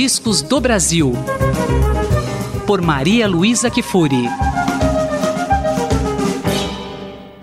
Discos do Brasil. Por Maria Luísa Kifuri.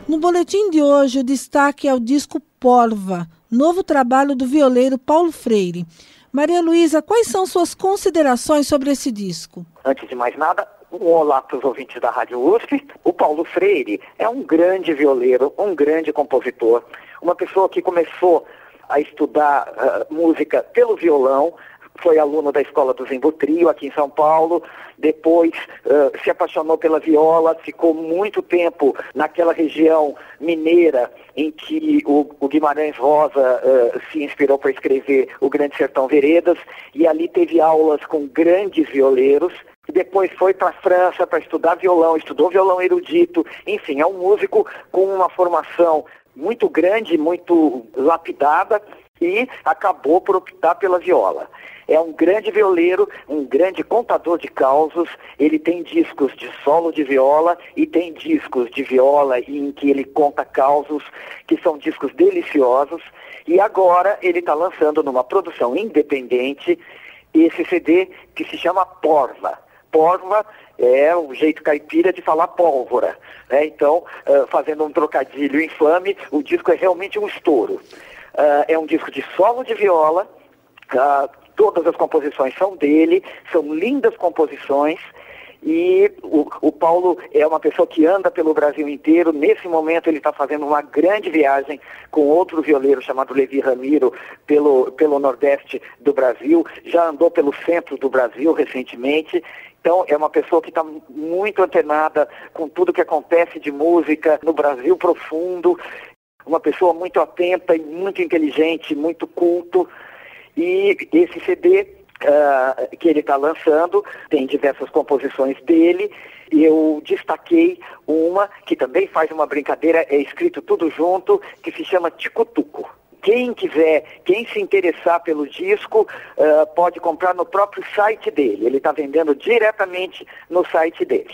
No boletim de hoje, o destaque é o disco Porva, novo trabalho do violeiro Paulo Freire. Maria Luísa, quais são suas considerações sobre esse disco? Antes de mais nada, um olá para os ouvintes da Rádio USP. O Paulo Freire é um grande violeiro, um grande compositor, uma pessoa que começou a estudar uh, música pelo violão, foi aluno da Escola do Zimbo Trio aqui em São Paulo, depois uh, se apaixonou pela viola, ficou muito tempo naquela região mineira em que o, o Guimarães Rosa uh, se inspirou para escrever O Grande Sertão Veredas, e ali teve aulas com grandes violeiros, depois foi para a França para estudar violão, estudou violão erudito, enfim, é um músico com uma formação muito grande, muito lapidada e acabou por optar pela viola. É um grande violeiro, um grande contador de causos. Ele tem discos de solo de viola e tem discos de viola em que ele conta causos, que são discos deliciosos. E agora ele está lançando numa produção independente esse CD que se chama Porva. Porva é o jeito caipira de falar pólvora. Né? Então, uh, fazendo um trocadilho infame, o disco é realmente um estouro. Uh, é um disco de solo de viola, uh, todas as composições são dele, são lindas composições. E o, o, Paulo é uma pessoa que anda pelo Brasil inteiro. Nesse momento ele está fazendo uma grande viagem com outro violeiro chamado Levi Ramiro pelo, pelo Nordeste do Brasil. Já andou pelo centro do Brasil recentemente. Então é uma pessoa que está muito antenada com tudo que acontece de música no Brasil profundo uma pessoa muito atenta e muito inteligente, muito culto. E esse CD uh, ah, que ele está lançando tem diversas composições dele. Eu destaquei uma que também faz uma brincadeira, é escrito tudo junto, que se chama Ticutuco. Quem quiser, quem se interessar pelo disco, uh, pode comprar no próprio site dele. Ele está vendendo diretamente no site dele.